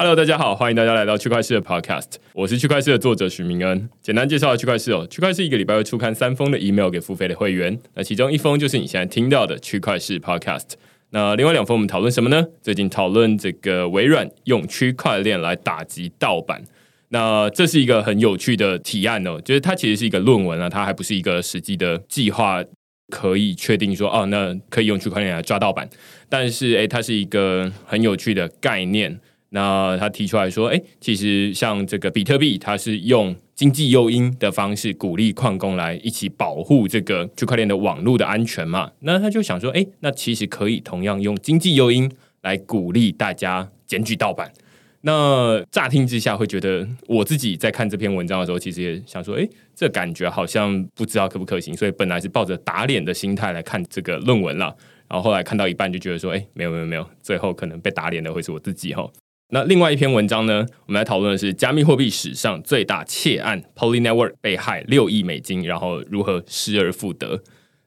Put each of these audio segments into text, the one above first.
Hello，大家好，欢迎大家来到区块市的 Podcast，我是区块市的作者许明恩。简单介绍区块市哦，区块市一个礼拜会出刊三封的 email 给付费的会员，那其中一封就是你现在听到的区块市 Podcast。那另外两封我们讨论什么呢？最近讨论这个微软用区块链来打击盗版，那这是一个很有趣的提案哦，就是它其实是一个论文啊，它还不是一个实际的计划，可以确定说哦，那可以用区块链来抓盗版，但是诶，它是一个很有趣的概念。那他提出来说，哎，其实像这个比特币，它是用经济诱因的方式鼓励矿工来一起保护这个区块链的网络的安全嘛。那他就想说，哎，那其实可以同样用经济诱因来鼓励大家检举盗版。那乍听之下会觉得，我自己在看这篇文章的时候，其实也想说，哎，这感觉好像不知道可不可行。所以本来是抱着打脸的心态来看这个论文了，然后后来看到一半就觉得说，哎，没有没有没有，最后可能被打脸的会是我自己哈。那另外一篇文章呢？我们来讨论的是加密货币史上最大窃案 ——Poly Network 被害六亿美金，然后如何失而复得。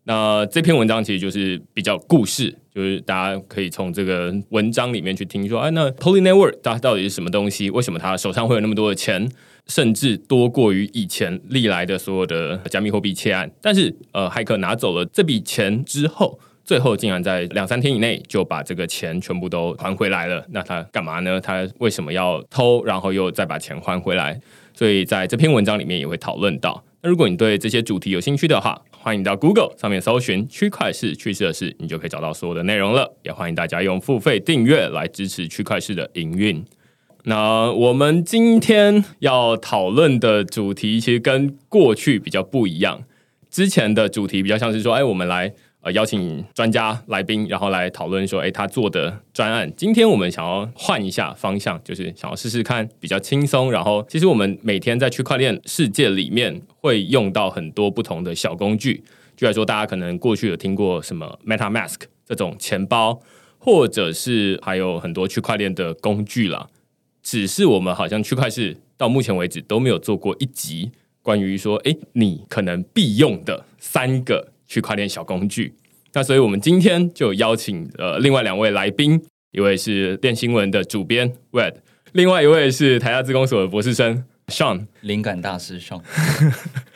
那这篇文章其实就是比较故事，就是大家可以从这个文章里面去听说，哎，那 Poly Network 它到底是什么东西？为什么它手上会有那么多的钱，甚至多过于以前历来的所有的加密货币窃案？但是，呃，骇客拿走了这笔钱之后。最后竟然在两三天以内就把这个钱全部都还回来了。那他干嘛呢？他为什么要偷，然后又再把钱还回来？所以在这篇文章里面也会讨论到。那如果你对这些主题有兴趣的话，欢迎到 Google 上面搜寻“区块式趋势的事”，你就可以找到所有的内容了。也欢迎大家用付费订阅来支持区块式的营运。那我们今天要讨论的主题其实跟过去比较不一样。之前的主题比较像是说，哎，我们来。呃，邀请专家来宾，然后来讨论说，哎，他做的专案。今天我们想要换一下方向，就是想要试试看比较轻松。然后，其实我们每天在区块链世界里面会用到很多不同的小工具。就来说，大家可能过去有听过什么 MetaMask 这种钱包，或者是还有很多区块链的工具啦。只是我们好像区块链到目前为止都没有做过一集关于说，哎，你可能必用的三个。区块链小工具，那所以我们今天就邀请呃另外两位来宾，一位是电新闻的主编 Wed，另外一位是台大自工所的博士生 Sean，灵感大师 Sean。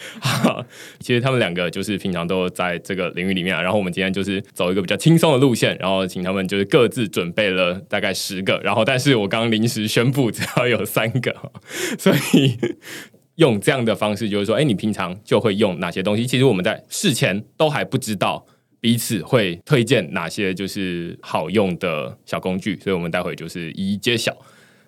其实他们两个就是平常都在这个领域里面，然后我们今天就是走一个比较轻松的路线，然后请他们就是各自准备了大概十个，然后但是我刚临时宣布只要有三个，所以。用这样的方式，就是说，哎，你平常就会用哪些东西？其实我们在事前都还不知道彼此会推荐哪些就是好用的小工具，所以我们待会就是一一揭晓。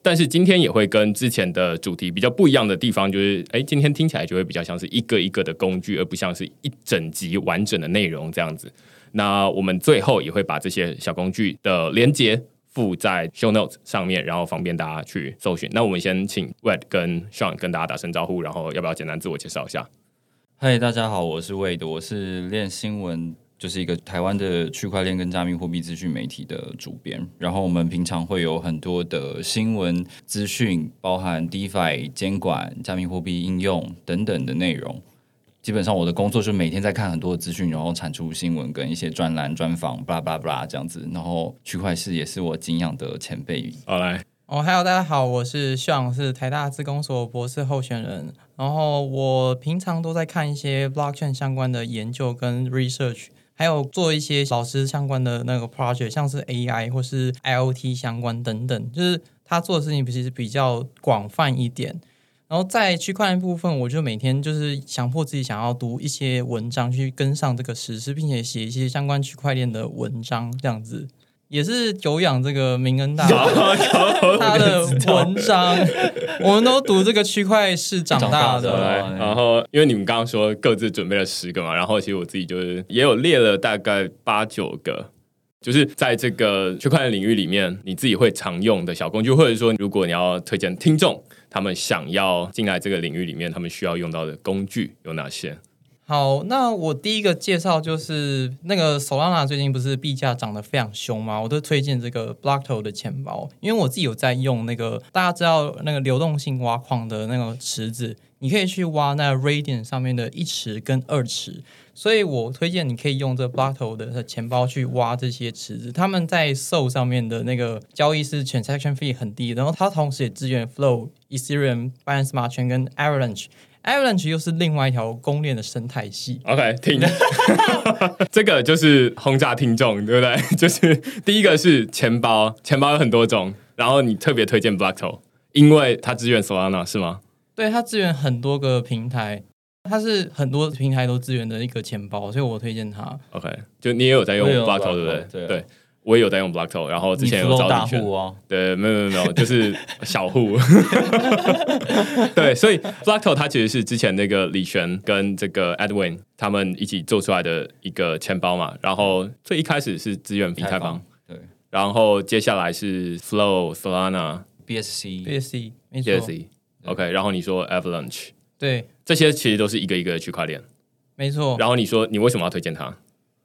但是今天也会跟之前的主题比较不一样的地方，就是哎，今天听起来就会比较像是一个一个的工具，而不像是一整集完整的内容这样子。那我们最后也会把这些小工具的连接。附在 show notes 上面，然后方便大家去搜寻。那我们先请 Wade 跟 Sean 跟大家打声招呼，然后要不要简单自我介绍一下？嗨，大家好，我是 Wade，我是练新闻，就是一个台湾的区块链跟加密货币资讯媒体的主编。然后我们平常会有很多的新闻资讯，包含 DeFi 监管、加密货币应用等等的内容。基本上我的工作就每天在看很多资讯，然后产出新闻跟一些专栏专访，巴拉巴拉巴拉这样子。然后区块市也是我敬仰的前辈。好来哦，还有大家好，我是向，是台大自工所博士候选人。然后我平常都在看一些 blockchain 相关的研究跟 research，还有做一些老师相关的那个 project，像是 AI 或是 IOT 相关等等，就是他做的事情其实比较广泛一点。然后在区块链部分，我就每天就是强迫自己想要读一些文章，去跟上这个时事，并且写一些相关区块链的文章，这样子也是久仰这个明恩大 佬他的文章，我们都读这个区块是长大的然后因为你们刚刚说各自准备了十个嘛，然后其实我自己就是也有列了大概八九个，就是在这个区块链领域里面，你自己会常用的小工具，或者说如果你要推荐听众，他们想要进来这个领域里面，他们需要用到的工具有哪些？好，那我第一个介绍就是那个 Solana 最近不是币价涨得非常凶吗？我都推荐这个 Blockto 的钱包，因为我自己有在用那个大家知道那个流动性挖矿的那个池子，你可以去挖那 Radian 上面的一池跟二池，所以我推荐你可以用这 Blockto 的钱包去挖这些池子。他们在 Sol 上面的那个交易是 transaction fee 很低，然后它同时也支援 Flow、Ethereum、Binance Smart Chain 跟 Avalanche。Avalanche 又是另外一条公链的生态系，OK，听，这个就是轰炸听众，对不对？就是第一个是钱包，钱包有很多种，然后你特别推荐 Blackto，因为它支援 Solana 是吗？对它支援很多个平台，它是很多平台都支援的一个钱包，所以我推荐它。OK，就你也有在用我也有 Blockto 对不对？对我也有在用 Blockto，然后之前有找李轩，户哦，对，没有没有没有，就是小户。对，所以 Blockto 它其实是之前那个李璇跟这个 Edwin 他们一起做出来的一个钱包嘛，然后最一开始是支援以太坊，对然后接下来是 Flow、Solana、BSC BSC 没错，BSC。OK，然后你说 Avalanche，对，这些其实都是一个一个的区块链。没错。然后你说你为什么要推荐它？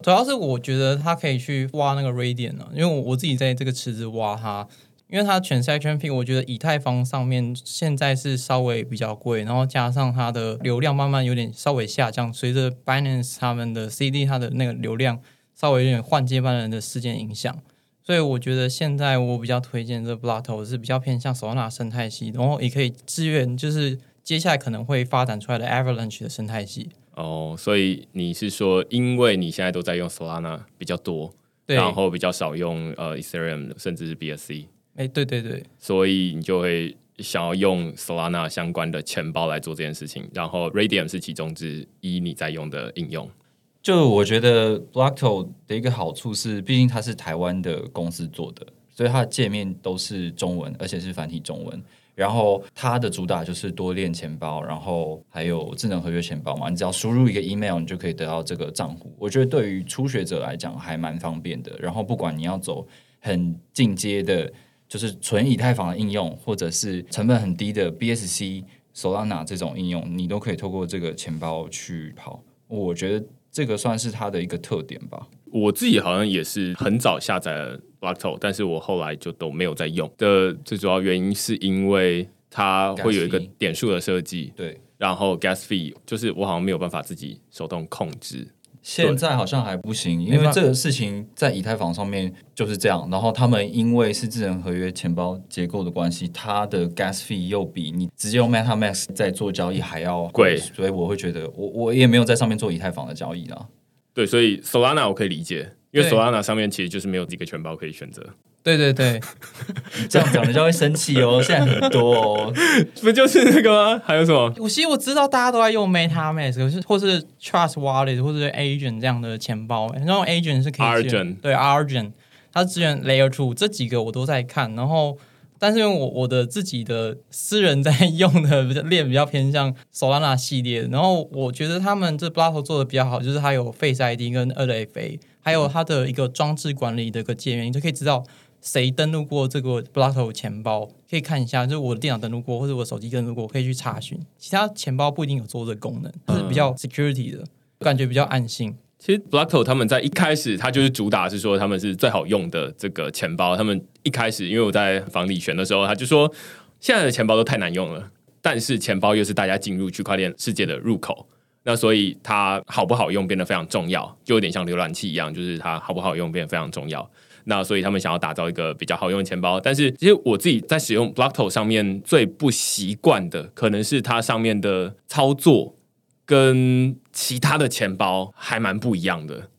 主要是我觉得它可以去挖那个 Radiant 啊，因为我我自己在这个池子挖它，因为它 transaction fee 我觉得以太坊上面现在是稍微比较贵，然后加上它的流量慢慢有点稍微下降，随着 Binance 他们的 CD 它的那个流量稍微有点换接班人的事件影响。所以我觉得现在我比较推荐这 Blockto 是比较偏向 Solana 生态系，然后也可以支援就是接下来可能会发展出来的 Avalanche 的生态系。哦，所以你是说，因为你现在都在用 Solana 比较多，然后比较少用呃 Ethereum 甚至是 BSC，哎，对对对，所以你就会想要用 Solana 相关的钱包来做这件事情。然后 Radium 是其中之一你在用的应用。就我觉得 Blockto 的一个好处是，毕竟它是台湾的公司做的，所以它的界面都是中文，而且是繁体中文。然后它的主打就是多链钱包，然后还有智能合约钱包嘛，你只要输入一个 email，你就可以得到这个账户。我觉得对于初学者来讲还蛮方便的。然后不管你要走很进阶的，就是纯以太坊的应用，或者是成本很低的 BSC、Solana 这种应用，你都可以透过这个钱包去跑。我觉得这个算是它的一个特点吧。我自己好像也是很早下载了 Blockto，但是我后来就都没有在用的。最主要原因是因为它会有一个点数的设计，对，然后 gas fee 就是我好像没有办法自己手动控制。现在好像还不行，因为这个事情在以太坊上面就是这样。然后他们因为是智能合约钱包结构的关系，它的 gas fee 又比你直接用 MetaMask 在做交易还要贵所以我会觉得我我也没有在上面做以太坊的交易啦。对，所以 Solana 我可以理解，因为 Solana 上面其实就是没有几个钱包可以选择，对对对，这样讲人家会生气哦，现在很多哦。不就是那个吗？还有什么？我其实我知道大家都在用 MetaMask，可是或是 Trust Wallet 或者是 Agent 这样的钱包，然后 Agent 是可以对 Argent，它支援 Layer Two 这几个我都在看，然后。但是因为我我的自己的私人在用的比较 链比较偏向 Solana 系列，然后我觉得他们这 Blockto 做的比较好，就是它有 Face ID 跟 LFA，还有它的一个装置管理的一个界面，你就可以知道谁登录过这个 Blockto 钱包，可以看一下，就是我的电脑登录过，或者我手机登录过，可以去查询。其他钱包不一定有做这个功能，就是比较 security 的，感觉比较安心。其实 Blockto 他们在一开始，他就是主打是说他们是最好用的这个钱包。他们一开始，因为我在房里选的时候，他就说现在的钱包都太难用了，但是钱包又是大家进入区块链世界的入口，那所以它好不好用变得非常重要，就有点像浏览器一样，就是它好不好用变得非常重要。那所以他们想要打造一个比较好用的钱包，但是其实我自己在使用 Blockto 上面最不习惯的，可能是它上面的操作跟其他的钱包还蛮不一样的。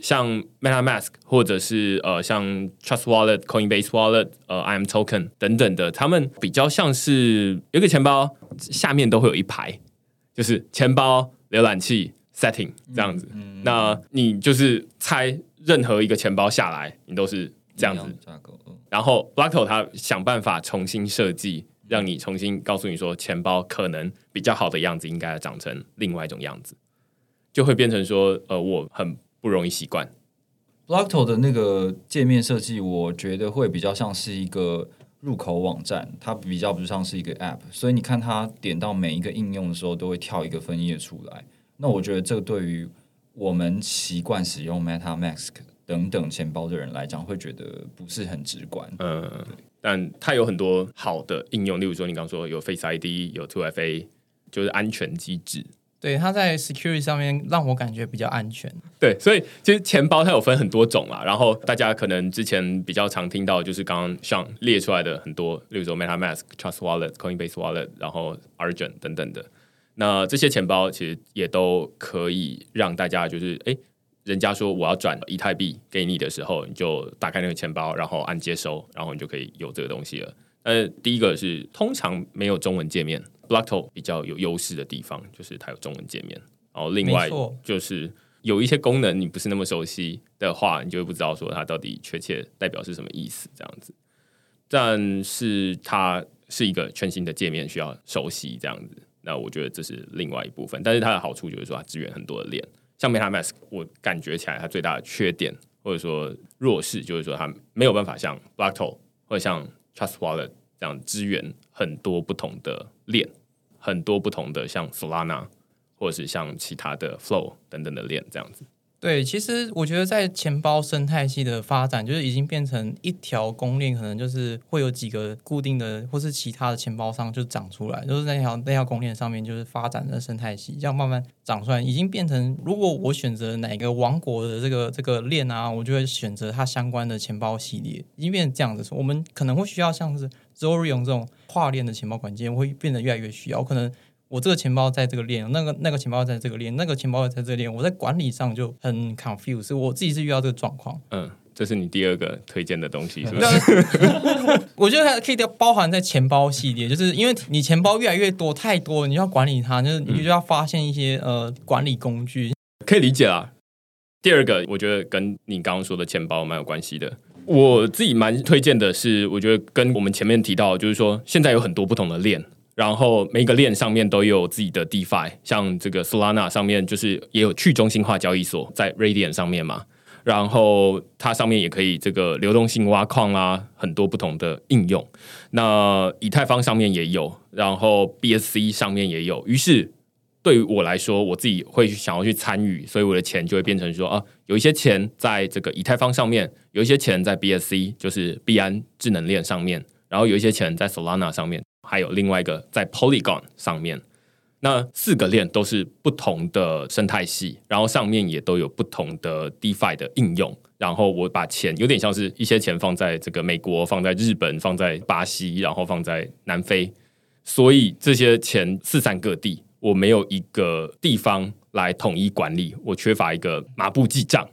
像 MetaMask 或者是呃像 Trust Wallet、Coinbase Wallet、呃 IM Token 等等的，他们比较像是有一个钱包，下面都会有一排，就是钱包、浏览器、setting 这样子。那你就是猜任何一个钱包下来，你都是这样子。然后 Blockto 它想办法重新设计，让你重新告诉你说，钱包可能比较好的样子应该要长成另外一种样子，就会变成说，呃，我很不容易习惯。Blockto 的那个界面设计，我觉得会比较像是一个入口网站，它比较不像是一个 App，所以你看它点到每一个应用的时候，都会跳一个分页出来。那我觉得这个对于我们习惯使用 MetaMask 等等钱包的人来讲，会觉得不是很直观。嗯，但它有很多好的应用，例如说你刚刚说有 Face ID，有 Two FA，就是安全机制。对，它在 security 上面让我感觉比较安全。对，所以其实钱包它有分很多种啦，然后大家可能之前比较常听到就是刚刚像列出来的很多，例如说 MetaMask、Trust Wallet、Coinbase Wallet，然后 Argent 等等的。那这些钱包其实也都可以让大家就是，诶，人家说我要转以太币给你的时候，你就打开那个钱包，然后按接收，然后你就可以有这个东西了。呃，第一个是通常没有中文界面，Blockto 比较有优势的地方就是它有中文界面，然后另外就是有一些功能你不是那么熟悉的话，你就会不知道说它到底确切代表是什么意思这样子。但是它是一个全新的界面，需要熟悉这样子。那我觉得这是另外一部分，但是它的好处就是说它支援很多的链，像 MetaMask，我感觉起来它最大的缺点或者说弱势就是说它没有办法像 b l a c k t o l 或者像 Trust Wallet 这样支援很多不同的链，很多不同的像 Solana 或者是像其他的 Flow 等等的链这样子。对，其实我觉得在钱包生态系的发展，就是已经变成一条公链，可能就是会有几个固定的，或是其他的钱包商就长出来，就是那条那条公链上面就是发展的生态系，这样慢慢长出来，已经变成如果我选择哪个王国的这个这个链啊，我就会选择它相关的钱包系列，已经变成这样子。我们可能会需要像是 Zorion 这种跨链的钱包管件，会变得越来越需要，可能。我这个钱包在这个链，那个那个钱包在这个链，那个钱包在这个链，我在管理上就很 confused，我自己是遇到这个状况。嗯，这是你第二个推荐的东西，是不是？我觉得它可以包含在钱包系列，就是因为你钱包越来越多，太多，你要管理它，就是你就要发现一些呃管理工具。可以理解啦。第二个，我觉得跟你刚刚说的钱包蛮有关系的。我自己蛮推荐的是，我觉得跟我们前面提到，就是说现在有很多不同的链，然后每个链上面都有自己的 DeFi，像这个 Solana 上面就是也有去中心化交易所，在 Radian 上面嘛，然后它上面也可以这个流动性挖矿啊，很多不同的应用。那以太坊上面也有，然后 BSC 上面也有，于是对于我来说，我自己会想要去参与，所以我的钱就会变成说啊，有一些钱在这个以太坊上面，有一些钱在 BSC，就是币安智能链上面，然后有一些钱在 Solana 上面，还有另外一个在 Polygon 上面。那四个链都是不同的生态系，然后上面也都有不同的 DeFi 的应用。然后我把钱有点像是一些钱放在这个美国，放在日本，放在巴西，然后放在南非，所以这些钱四散各地，我没有一个地方来统一管理，我缺乏一个麻布记账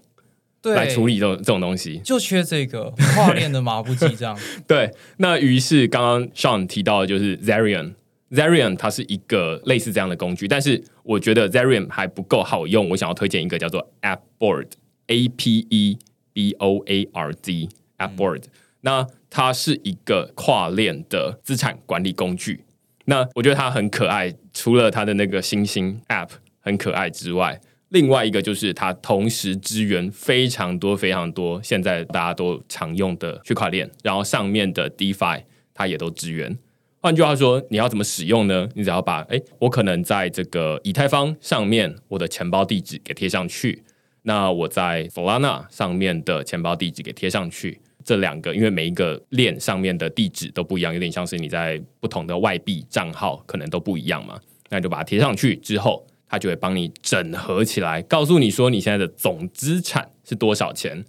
对，来处理这种这种东西。就缺这个跨链的麻布机这样。对，那于是刚刚 Sean 提到的就是 Zerion。Zerion 它是一个类似这样的工具，但是我觉得 Zerion 还不够好用，我想要推荐一个叫做 Appboard，A P E B O A R D Appboard、那它是一个跨链的资产管理工具。那我觉得它很可爱，除了它的那个星星 App 很可爱之外，另外一个就是它同时支援非常多非常多现在大家都常用的区块链，然后上面的 DeFi 它也都支援。换句话说，你要怎么使用呢？你只要把哎，我可能在这个以太坊上面我的钱包地址给贴上去，那我在 Solana 上面的钱包地址给贴上去。这两个，因为每一个链上面的地址都不一样，有点像是你在不同的外币账号可能都不一样嘛。那你就把它贴上去之后，它就会帮你整合起来，告诉你说你现在的总资产是多少钱。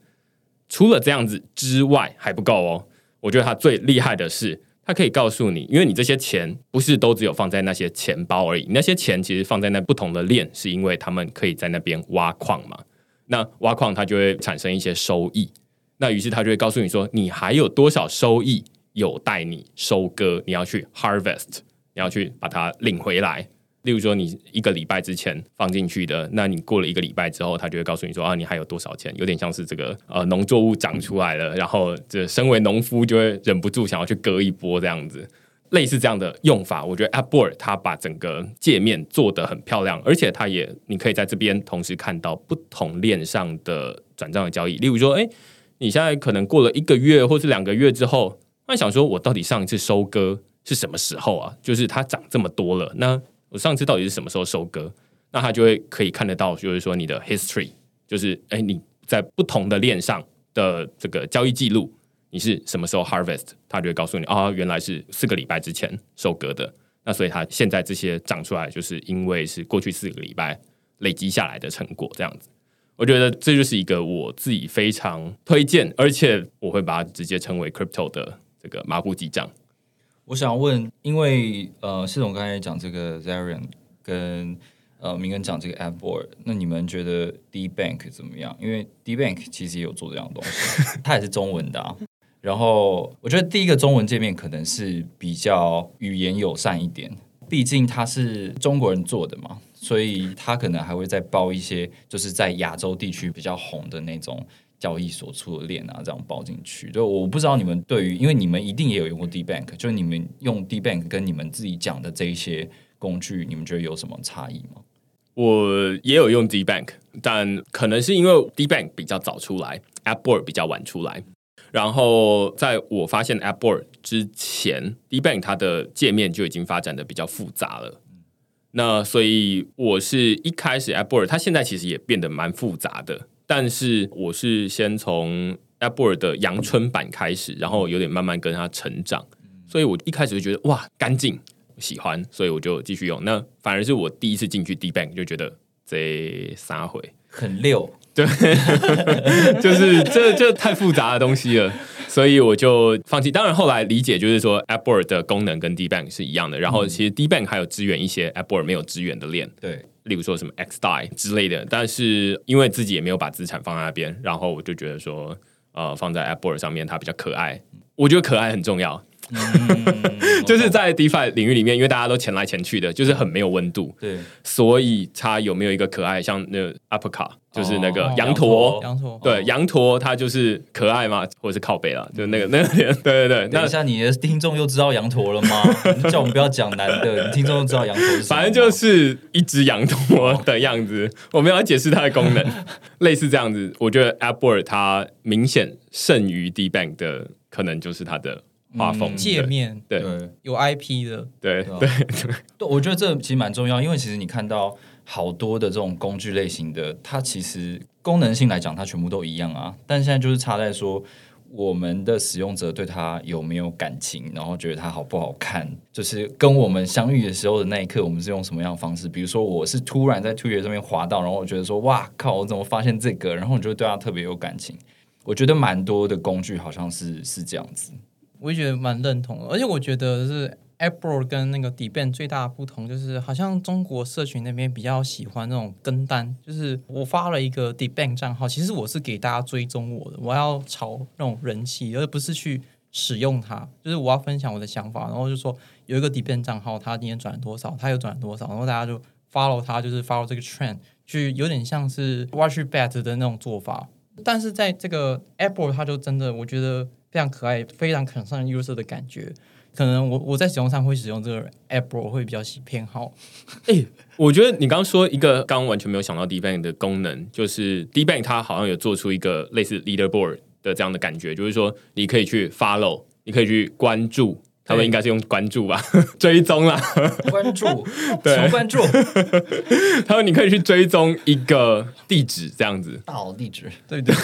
除了这样子之外还不够哦，我觉得它最厉害的是，它可以告诉你，因为你这些钱不是都只有放在那些钱包而已，那些钱其实放在那不同的链，是因为他们可以在那边挖矿嘛。那挖矿它就会产生一些收益，那于是它就会告诉你说，你还有多少收益有待你收割，你要去 harvest，你要去把它领回来。例如说，你一个礼拜之前放进去的，那你过了一个礼拜之后，他就会告诉你说啊，你还有多少钱？有点像是这个呃农作物长出来了，然后这身为农夫就会忍不住想要去割一波这样子，类似这样的用法。我觉得 Apple 它把整个界面做得很漂亮，而且它也你可以在这边同时看到不同链上的转账的交易。例如说，哎，你现在可能过了一个月或是两个月之后，那想说我到底上一次收割是什么时候啊？就是它涨这么多了，那我上次到底是什么时候收割？那他就会可以看得到，就是说你的 history，就是哎你在不同的链上的这个交易记录，你是什么时候 harvest，他就会告诉你啊，原来是四个礼拜之前收割的。那所以它现在这些长出来，就是因为是过去四个礼拜累积下来的成果，这样子。我觉得这就是一个我自己非常推荐，而且我会把它直接称为 crypto 的这个麻布记账。我想问，因为呃，系统刚才讲这个 Zarian 跟呃明根讲这个 AppBoard，那你们觉得 D Bank 怎么样？因为 D Bank 其实也有做这样东西，它也是中文的。啊。然后我觉得第一个中文界面可能是比较语言友善一点，毕竟它是中国人做的嘛，所以它可能还会再包一些就是在亚洲地区比较红的那种。交易所出的链啊，这样包进去，就我不知道你们对于，因为你们一定也有用过 D Bank，就是你们用 D Bank 跟你们自己讲的这一些工具，你们觉得有什么差异吗？我也有用 D Bank，但可能是因为 D Bank 比较早出来，AppBoard 比较晚出来。然后在我发现 AppBoard 之前，D Bank 它的界面就已经发展的比较复杂了。那所以我是一开始 AppBoard，它现在其实也变得蛮复杂的。但是我是先从 AppBoard 的阳春版开始，然后有点慢慢跟它成长，所以我一开始就觉得哇干净，喜欢，所以我就继续用。那反而是我第一次进去 D Bank 就觉得这三回很溜，对，就是这这太复杂的东西了。所以我就放弃。当然后来理解就是说，AppBoard 的功能跟 D Bank 是一样的。然后其实 D Bank 还有支援一些 AppBoard 没有支援的链，对，例如说什么 x die 之类的。但是因为自己也没有把资产放在那边，然后我就觉得说，呃，放在 Apple 上面它比较可爱。我觉得可爱很重要。就是在 DeFi 领域里面，因为大家都前来前去的，就是很没有温度。对，所以它有没有一个可爱，像那 Uppercut，就是那个羊驼，羊驼，对，羊驼它就是可爱嘛，或者是靠背了，就那个那个，对对对。等一下，你的听众又知道羊驼了吗？叫我们不要讲男的，你听众又知道羊驼是反正就是一只羊驼的样子。我们要解释它的功能，类似这样子。我觉得 AppBoard 它明显胜于 DBank 的，可能就是它的。画风界面对有 IP 的对对 对，我觉得这其实蛮重要，因为其实你看到好多的这种工具类型的，它其实功能性来讲，它全部都一样啊。但现在就是差在说，我们的使用者对它有没有感情，然后觉得它好不好看，就是跟我们相遇的时候的那一刻，我们是用什么样的方式？比如说，我是突然在 Twitter 上面滑到，然后我觉得说，哇靠，我怎么发现这个？然后你就对它特别有感情。我觉得蛮多的工具好像是是这样子。我也觉得蛮认同的，而且我觉得是 Apple 跟那个 d e b a n 最大的不同，就是好像中国社群那边比较喜欢那种跟单，就是我发了一个 d e b a n 账号，其实我是给大家追踪我的，我要炒那种人气，而不是去使用它，就是我要分享我的想法，然后就说有一个 d e b a n 账号，他今天转了多少，他又转了多少，然后大家就 follow 他，就是 follow 这个 trend，就有点像是 watch bet 的那种做法，但是在这个 Apple，它就真的我觉得。非常可爱，非常可上 user 的感觉。可能我我在使用上会使用这个 App，我会比较喜偏好。哎，我觉得你刚刚说一个刚完全没有想到 D Bank 的功能，就是 D Bank 它好像有做出一个类似 leaderboard 的这样的感觉，就是说你可以去 follow，你可以去关注。他们应该是用关注吧，追踪啦，关注，对，关注。他说你可以去追踪一个地址，这样子，大佬地址，对对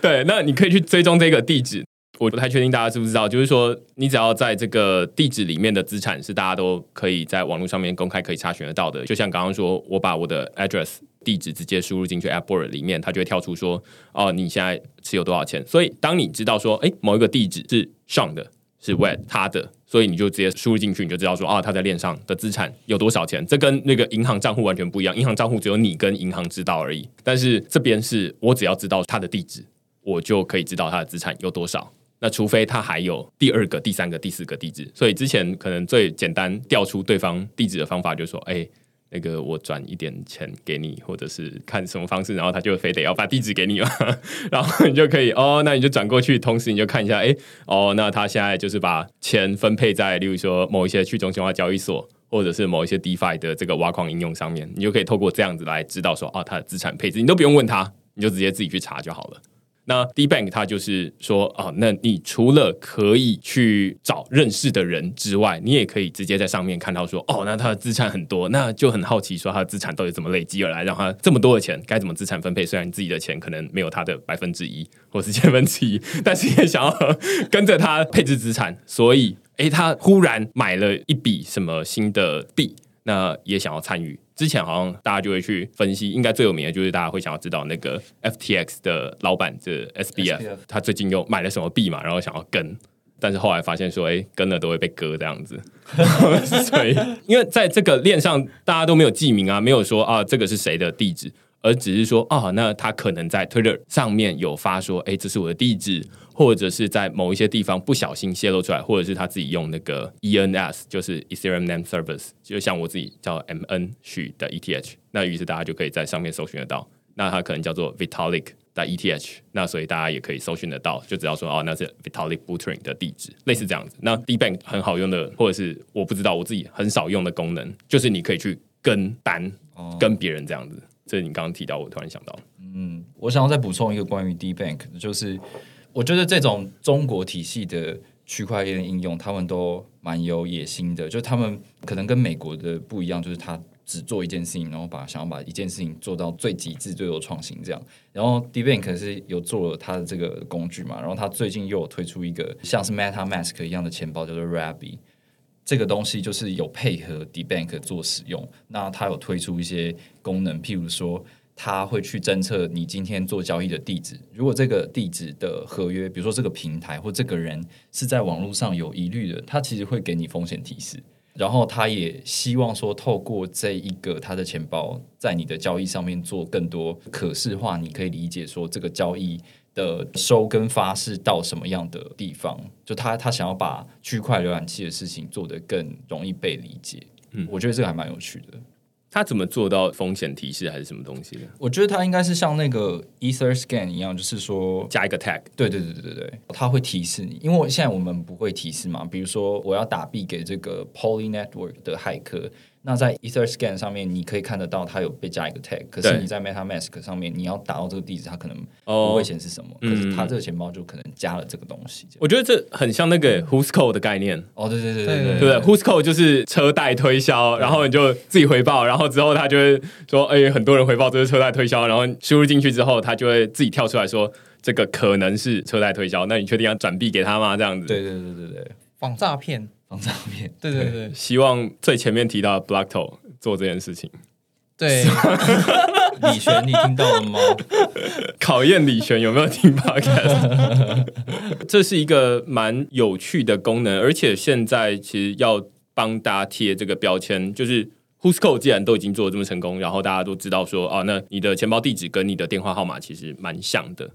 对。那你可以去追踪这个地址，我不太确定大家知不知道，就是说你只要在这个地址里面的资产是大家都可以在网络上面公开可以查询得到的。就像刚刚说，我把我的 address 地址直接输入进去 AppBoard 里面，它就会跳出说，哦，你现在持有多少钱？所以当你知道说，哎，某一个地址是上的。是 Web 他的，所以你就直接输入进去，你就知道说啊，他在链上的资产有多少钱。这跟那个银行账户完全不一样，银行账户只有你跟银行知道而已。但是这边是我只要知道他的地址，我就可以知道他的资产有多少。那除非他还有第二个、第三个、第四个地址，所以之前可能最简单调出对方地址的方法，就是说，哎、那个我转一点钱给你，或者是看什么方式，然后他就非得要把地址给你嘛，然后你就可以哦，那你就转过去，同时你就看一下，哎、哦，那他现在就是把钱分配在，例如说某一些去中心化交易所。或者是某一些 DeFi 的这个挖矿应用上面，你就可以透过这样子来知道说，哦，他的资产配置，你都不用问他，你就直接自己去查就好了。那 D Bank 它就是说，哦，那你除了可以去找认识的人之外，你也可以直接在上面看到说，哦，那他的资产很多，那就很好奇说他的资产到底怎么累积而来，让他这么多的钱该怎么资产分配？虽然你自己的钱可能没有他的百分之一或是千分之一，但是也想要跟着他配置资产，所以，诶，他忽然买了一笔什么新的币，那也想要参与。之前好像大家就会去分析，应该最有名的就是大家会想要知道那个 FTX 的老板这 SBF，SBF 他最近又买了什么币嘛，然后想要跟，但是后来发现说，哎、跟了都会被割这样子，所以因为在这个链上大家都没有记名啊，没有说啊这个是谁的地址，而只是说哦，那他可能在 Twitter 上面有发说，哎、这是我的地址，或者是在某一些地方不小心泄露出来，或者是他自己用那个 ENS，就是 Ethereum Name Service，就像我自己叫 MN 许的 ETH，那于是大家就可以在上面搜寻得到。那它可能叫做 Vitalik 的 ETH，那所以大家也可以搜寻得到，就只要说哦，那是 Vitalik Buterin 的地址，类似这样子。那 D Bank 很好用的，或者是我不知道我自己很少用的功能，就是你可以去跟单，跟别人这样子。这你刚刚提到，我突然想到，嗯我想要再补充一个关于 D Bank，就是我觉得这种中国体系的区块链应用，他们都蛮有野心的，就他们可能跟美国的不一样，就是他只做一件事情，然后把想要把一件事情做到最极致、最有创新这样。然后 D Bank 是有做了它的这个工具嘛，然后它最近又有推出一个像是 MetaMask 一样的钱包，叫做 Rabby。这个东西就是有配合 DeBank 做使用，那它有推出一些功能，譬如说，它会去侦测你今天做交易的地址。如果这个地址的合约，比如说这个平台或这个人是在网络上有疑虑的，它其实会给你风险提示。然后他也希望说，透过这一个他的钱包，在你的交易上面做更多可视化，你可以理解说这个交易的收跟发是到什么样的地方。就他他想要把区块浏览器的事情做得更容易被理解。嗯，我觉得这个还蛮有趣的。他怎么做到风险提示还是什么东西的？我觉得他应该是像那个 EtherScan 一样，就是说加一个 tag，对对对对对，他会提示你，因为我现在我们不会提示嘛，比如说我要打币给这个 Poly Network 的骇客，那在 EtherScan 上面你可以看得到它有被加一个 tag，可是你在 MetaMask 上面你要打到这个地址，它可能哦。不会显示什么，可是它嗯这个钱包就可能加了这个东西。我觉得这很像那个 Who's Call 的概念，哦，对对对对对对不对？Who's Call 就是车贷推销，然后你就自己回报，然后之后他就会说，哎，很多人回报这是车贷推销，然后输入进去之后，他就会自己跳出来说，这个可能是车贷推销，那你确定要转币给他吗？这样子，对对对对对，仿诈骗，防诈骗，对对对。希望最前面提到的 Blockto 做这件事情，对，李璇，你听到了吗？考验李璇有没有听 Podcast。这是一个蛮有趣的功能，而且现在其实要帮大家贴这个标签，就是 Who's Code 既然都已经做的这么成功，然后大家都知道说，哦，那你的钱包地址跟你的电话号码其实蛮像的。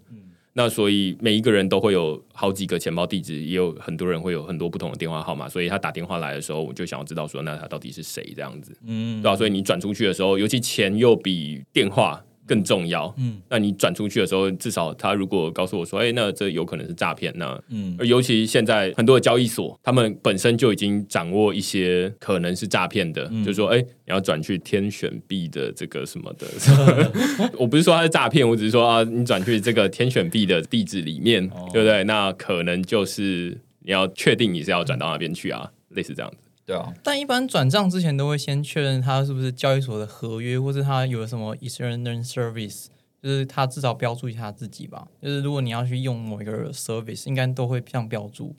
那所以每一个人都会有好几个钱包地址，也有很多人会有很多不同的电话号码，所以他打电话来的时候，我就想要知道说，那他到底是谁这样子。嗯，对啊，所以你转出去的时候，尤其钱又比电话更重要。嗯，那你转出去的时候，至少他如果告诉我说，哎、那这有可能是诈骗，那嗯，而尤其现在很多的交易所，他们本身就已经掌握一些可能是诈骗的，就是说，哎、你要转去天选币的这个什么的，我不是说它是诈骗，我只是说啊，你转去这个天选币的地址里面，对不对？那可能就是你要确定你是要转到那边去啊，类似这样子。对啊，但一般转账之前都会先确认他是不是交易所的合约，或是他有什么 Ethereum Service，就是他至少标注一下自己吧。就是如果你要去用某一个 service，应该都会这样标注。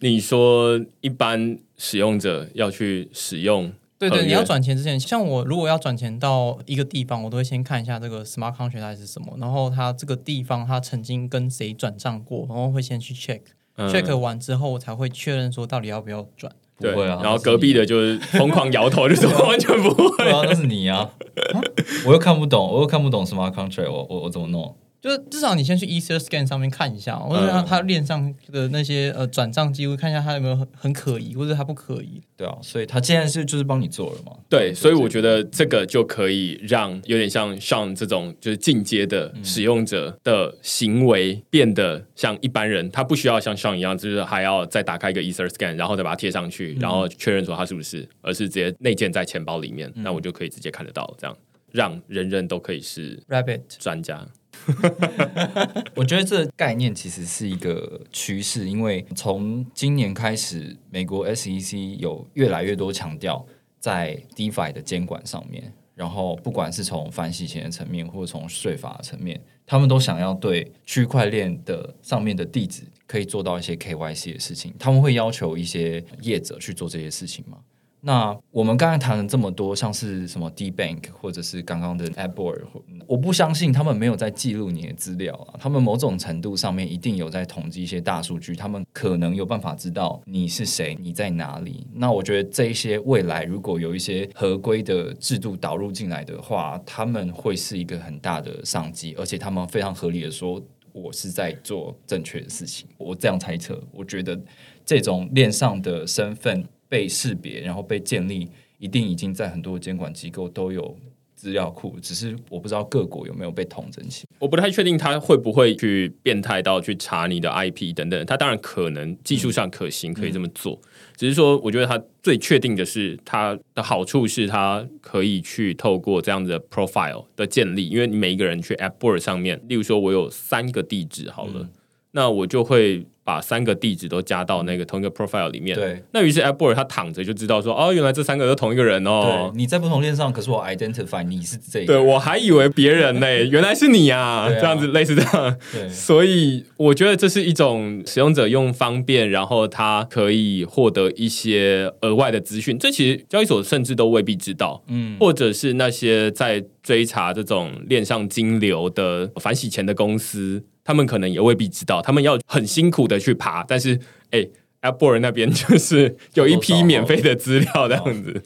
你说一般使用者要去使用对对，你要转钱之前，像我如果要转钱到一个地方，我都会先看一下这个 smart contract 它是什么，然后它这个地方它曾经跟谁转账过，然后会先去 check，check、嗯 check 完之后，我才会确认说到底要不要转。对，不会啊然后隔壁的就是疯狂摇头，就说 完全不会。对啊，那是你啊！我又看不懂，我又看不懂 smart contract，我我我怎么弄？就是至少你先去 EtherScan 上面看一下，或者他他链上的那些呃转账记录，看一下他有没有很很可疑，或者他不可疑。对啊，所以他现在是就是帮你做了嘛？对，所以我觉得这个就可以让有点像像这种就是进阶的使用者的行为变得像一般人，他不需要像上一样，就是还要再打开一个 EtherScan，然后再把它贴上去，然后确认说他是不是，而是直接内建在钱包里面，那我就可以直接看得到，这样让人人都可以是 Rabbit 专家。我觉得这个概念其实是一个趋势，因为从今年开始，美国 SEC 有越来越多强调在 DeFi 的监管上面，然后不管是从反洗钱的层面，或者从税法的层面，他们都想要对区块链的上面的地址可以做到一些 KYC 的事情，他们会要求一些业者去做这些事情吗？那我们刚才谈了这么多，像是什么 D Bank 或者是刚刚的 a p p o r 我不相信他们没有在记录你的资料啊。他们某种程度上面一定有在统计一些大数据，他们可能有办法知道你是谁，你在哪里。那我觉得这一些未来如果有一些合规的制度导入进来的话，他们会是一个很大的商机，而且他们非常合理的说，我是在做正确的事情。我这样猜测，我觉得这种链上的身份。被识别，然后被建立，一定已经在很多监管机构都有资料库，只是我不知道各国有没有被统整起。我不太确定他会不会去变态到去查你的 IP 等等。他当然可能技术上可行，可以这么做。只是说，我觉得他最确定的是，它的好处是它可以去透过这样的 profile 的建立，因为你每一个人去 AppBoard 上面，例如说我有三个地址，好了，那我就会。把三个地址都加到那个同一个 profile 里面。对，那于是 Apple 他躺着就知道说，哦，原来这三个都同一个人哦。对，你在不同链上，可是我 identify 你是这个。对我还以为别人呢，原来是你啊，这样子类似这样。对，所以我觉得这是一种使用者用方便，然后他可以获得一些额外的资讯。这其实交易所甚至都未必知道，嗯，或者是那些在追查这种链上金流的反洗钱的公司。他们可能也未必知道，他们要很辛苦的去爬，但是，哎，AppBoard 那边就是有一批免费的资料这样子。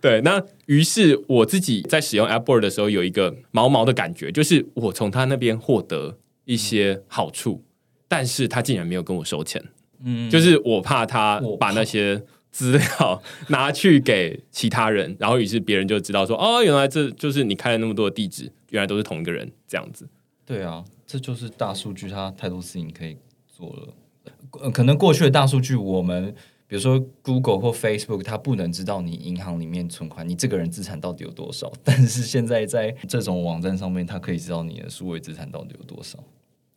对，那于是我自己在使用 AppBoard 的时候，有一个毛毛的感觉，就是我从他那边获得一些好处，但是他竟然没有跟我收钱。嗯，就是我怕他把那些资料拿去给其他人，然后于是别人就知道说，哦，原来这就是你开了那么多的地址，原来都是同一个人这样子。对啊。这就是大数据，它太多事情可以做了。可能过去的大数据，我们比如说 Google 或 Facebook，它不能知道你银行里面存款，你这个人资产到底有多少。但是现在在这种网站上面，它可以知道你的数位资产到底有多少。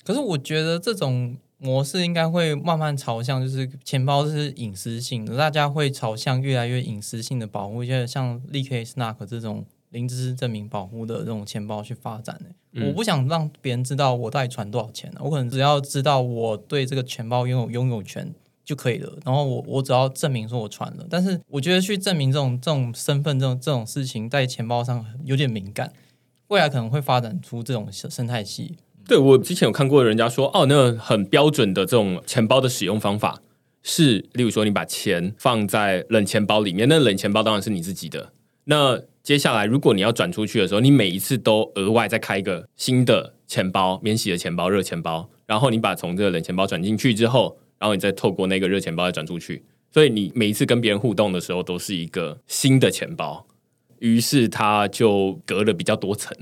可是我觉得这种模式应该会慢慢朝向，就是钱包是隐私性的，大家会朝向越来越隐私性的保护，就像 l e k Snark 这种。零知识证明保护的这种钱包去发展呢？我不想让别人知道我到底传多少钱，我可能只要知道我对这个钱包拥有拥有权就可以了。然后我我只要证明说我传了，但是我觉得去证明这种这种身份这种这种事情在钱包上有点敏感，未来可能会发展出这种生态系。对我之前有看过人家说，哦，那个很标准的这种钱包的使用方法是，例如说你把钱放在冷钱包里面，那冷钱包当然是你自己的。那接下来，如果你要转出去的时候，你每一次都额外再开一个新的钱包，免洗的钱包、热钱包，然后你把从这个冷钱包转进去之后，然后你再透过那个热钱包再转出去，所以你每一次跟别人互动的时候，都是一个新的钱包。于是它就隔了比较多层，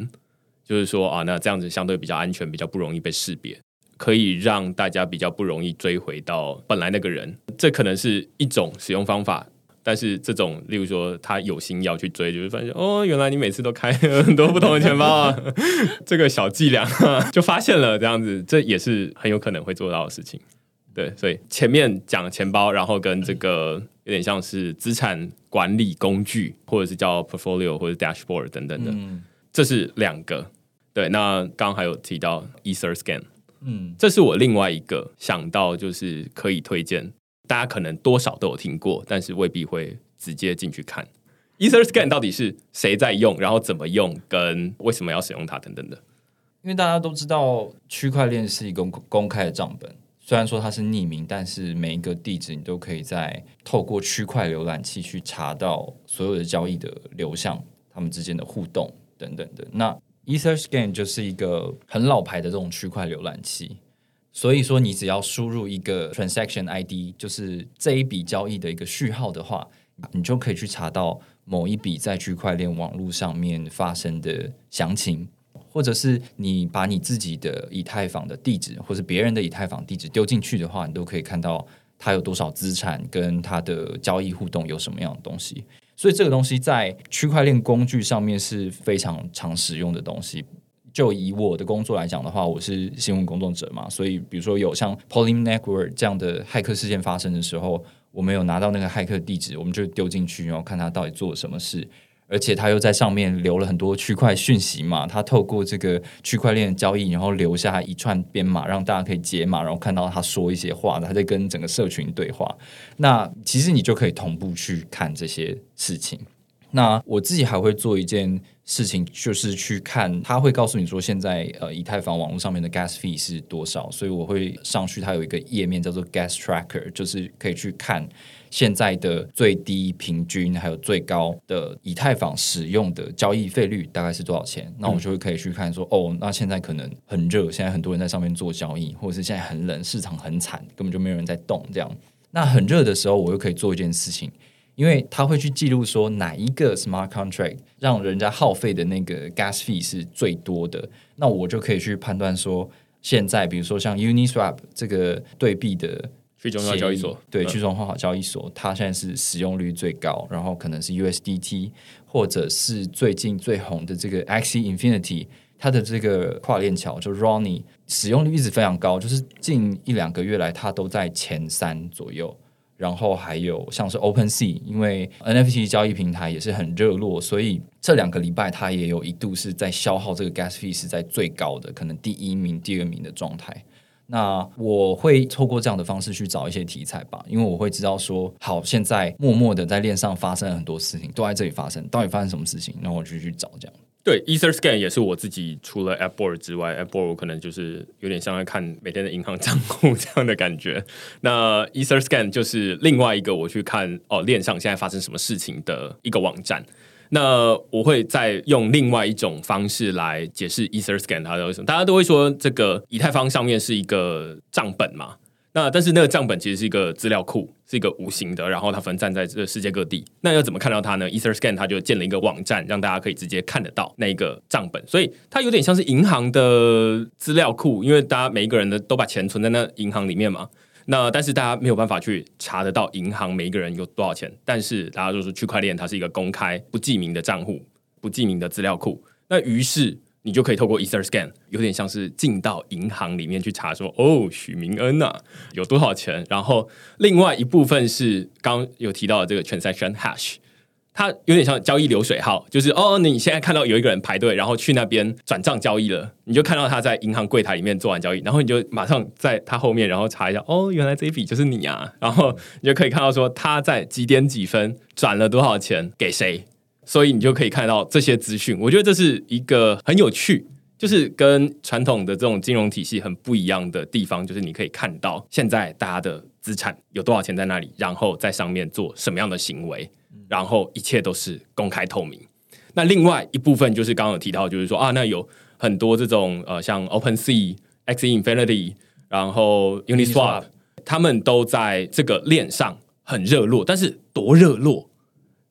就是说啊，那这样子相对比较安全，比较不容易被识别，可以让大家比较不容易追回到本来那个人。这可能是一种使用方法。但是这种，例如说他有心要去追，就是发现哦，原来你每次都开很多不同的钱包啊，这个小伎俩就发现了，这样子这也是很有可能会做到的事情。对，所以前面讲钱包，然后跟这个有点像是资产管理工具，或者是叫 portfolio 或者 dashboard 等等的，这是两个。对，那刚还有提到 EtherScan，嗯，这是我另外一个想到就是可以推荐。大家可能多少都有听过，但是未必会直接进去看。EtherScan 到底是谁在用，然后怎么用，跟为什么要使用它等等的。因为大家都知道，区块链是一个公开的账本，虽然说它是匿名，但是每一个地址你都可以在透过区块浏览器去查到所有的交易的流向，他们之间的互动等等的。那 EtherScan 就是一个很老牌的这种区块浏览器，所以说你只要输入一个 transaction ID，就是这一笔交易的一个序号的话，你就可以去查到某一笔在区块链网络上面发生的详情，或者是你把你自己的以太坊的地址，或是别人的以太坊地址丢进去的话，你都可以看到它有多少资产，跟它的交易互动有什么样的东西。所以这个东西在区块链工具上面是非常常使用的东西。就以我的工作来讲的话，我是新闻工作者嘛，所以比如说有像 Polym Network 这样的骇客事件发生的时候，我们有拿到那个骇客地址，我们就丢进去，然后看他到底做了什么事。而且他又在上面留了很多区块讯息嘛，他透过这个区块链交易，然后留下一串编码，让大家可以解码，然后看到他说一些话，他在跟整个社群对话。那其实你就可以同步去看这些事情。那我自己还会做一件事情，就是去看，他会告诉你说现在呃以太坊网络上面的 gas fee 是多少，所以我会上去，它有一个页面叫做 gas tracker，就是可以去看。现在的最低平均还有最高的以太坊使用的交易费率大概是多少钱？那我就会可以去看说，哦，那现在可能很热，现在很多人在上面做交易，或者是现在很冷，市场很惨，根本就没有人在动。这样，那很热的时候，我又可以做一件事情，因为他会去记录说哪一个 smart contract 让人家耗费的那个 gas fee 是最多的，那我就可以去判断说，现在比如说像 Uniswap 这个对币的。去中心化交易所，对去中心化交易所，它现在是使用率最高，然后可能是 USDT，或者是最近最红的这个 Axie Infinity，它的这个跨链桥就 Ronnie 使用率一直非常高，就是近一两个月来它都在前三左右。然后还有像是 OpenSea，因为 NFT 交易平台也是很热络，所以这两个礼拜它也有一度是在消耗这个 Gas fee 是在最高的，可能第一名、第二名的状态。那我会透过这样的方式去找一些题材吧，因为我会知道说，好，现在默默的在链上发生了很多事情，都在这里发生，到底发生什么事情？然后我就去找这样。对，EtherScan 也是我自己除了 AppBoard 之外，AppBoard 可能就是有点像在看每天的银行账户这样的感觉。那 EtherScan 就是另外一个我去看哦链上现在发生什么事情的一个网站。那我会再用另外一种方式来解释 EtherScan 它的为什么，大家都会说这个以太坊上面是一个账本嘛？那但是那个账本其实是一个资料库，是一个无形的，然后它分散在这世界各地。那要怎么看到它呢？EtherScan 它就建了一个网站，让大家可以直接看得到那个账本，所以它有点像是银行的资料库，因为大家每一个人的都把钱存在那银行里面嘛。那但是大家没有办法去查得到银行每一个人有多少钱，但是大家都说区块链它是一个公开不记名的账户、不记名的资料库。那于是你就可以透过 EtherScan，有点像是进到银行里面去查，说哦，许明恩呐有多少钱。然后另外一部分是刚有提到的这个 Transaction Hash。它有点像交易流水号，就是哦，你现在看到有一个人排队，然后去那边转账交易了，你就看到他在银行柜台里面做完交易，然后你就马上在他后面，然后查一下，哦，原来这一笔就是你啊，然后你就可以看到说他在几点几分转了多少钱给谁，所以你就可以看到这些资讯。我觉得这是一个很有趣，就是跟传统的这种金融体系很不一样的地方，就是你可以看到现在大家的资产有多少钱在那里，然后在上面做什么样的行为。然后一切都是公开透明。那另外一部分就是刚刚有提到，就是说啊，那有很多这种呃，像 OpenSea、Axie Infinity，然后 Uniswap，他们都在这个链上很热络。但是多热络？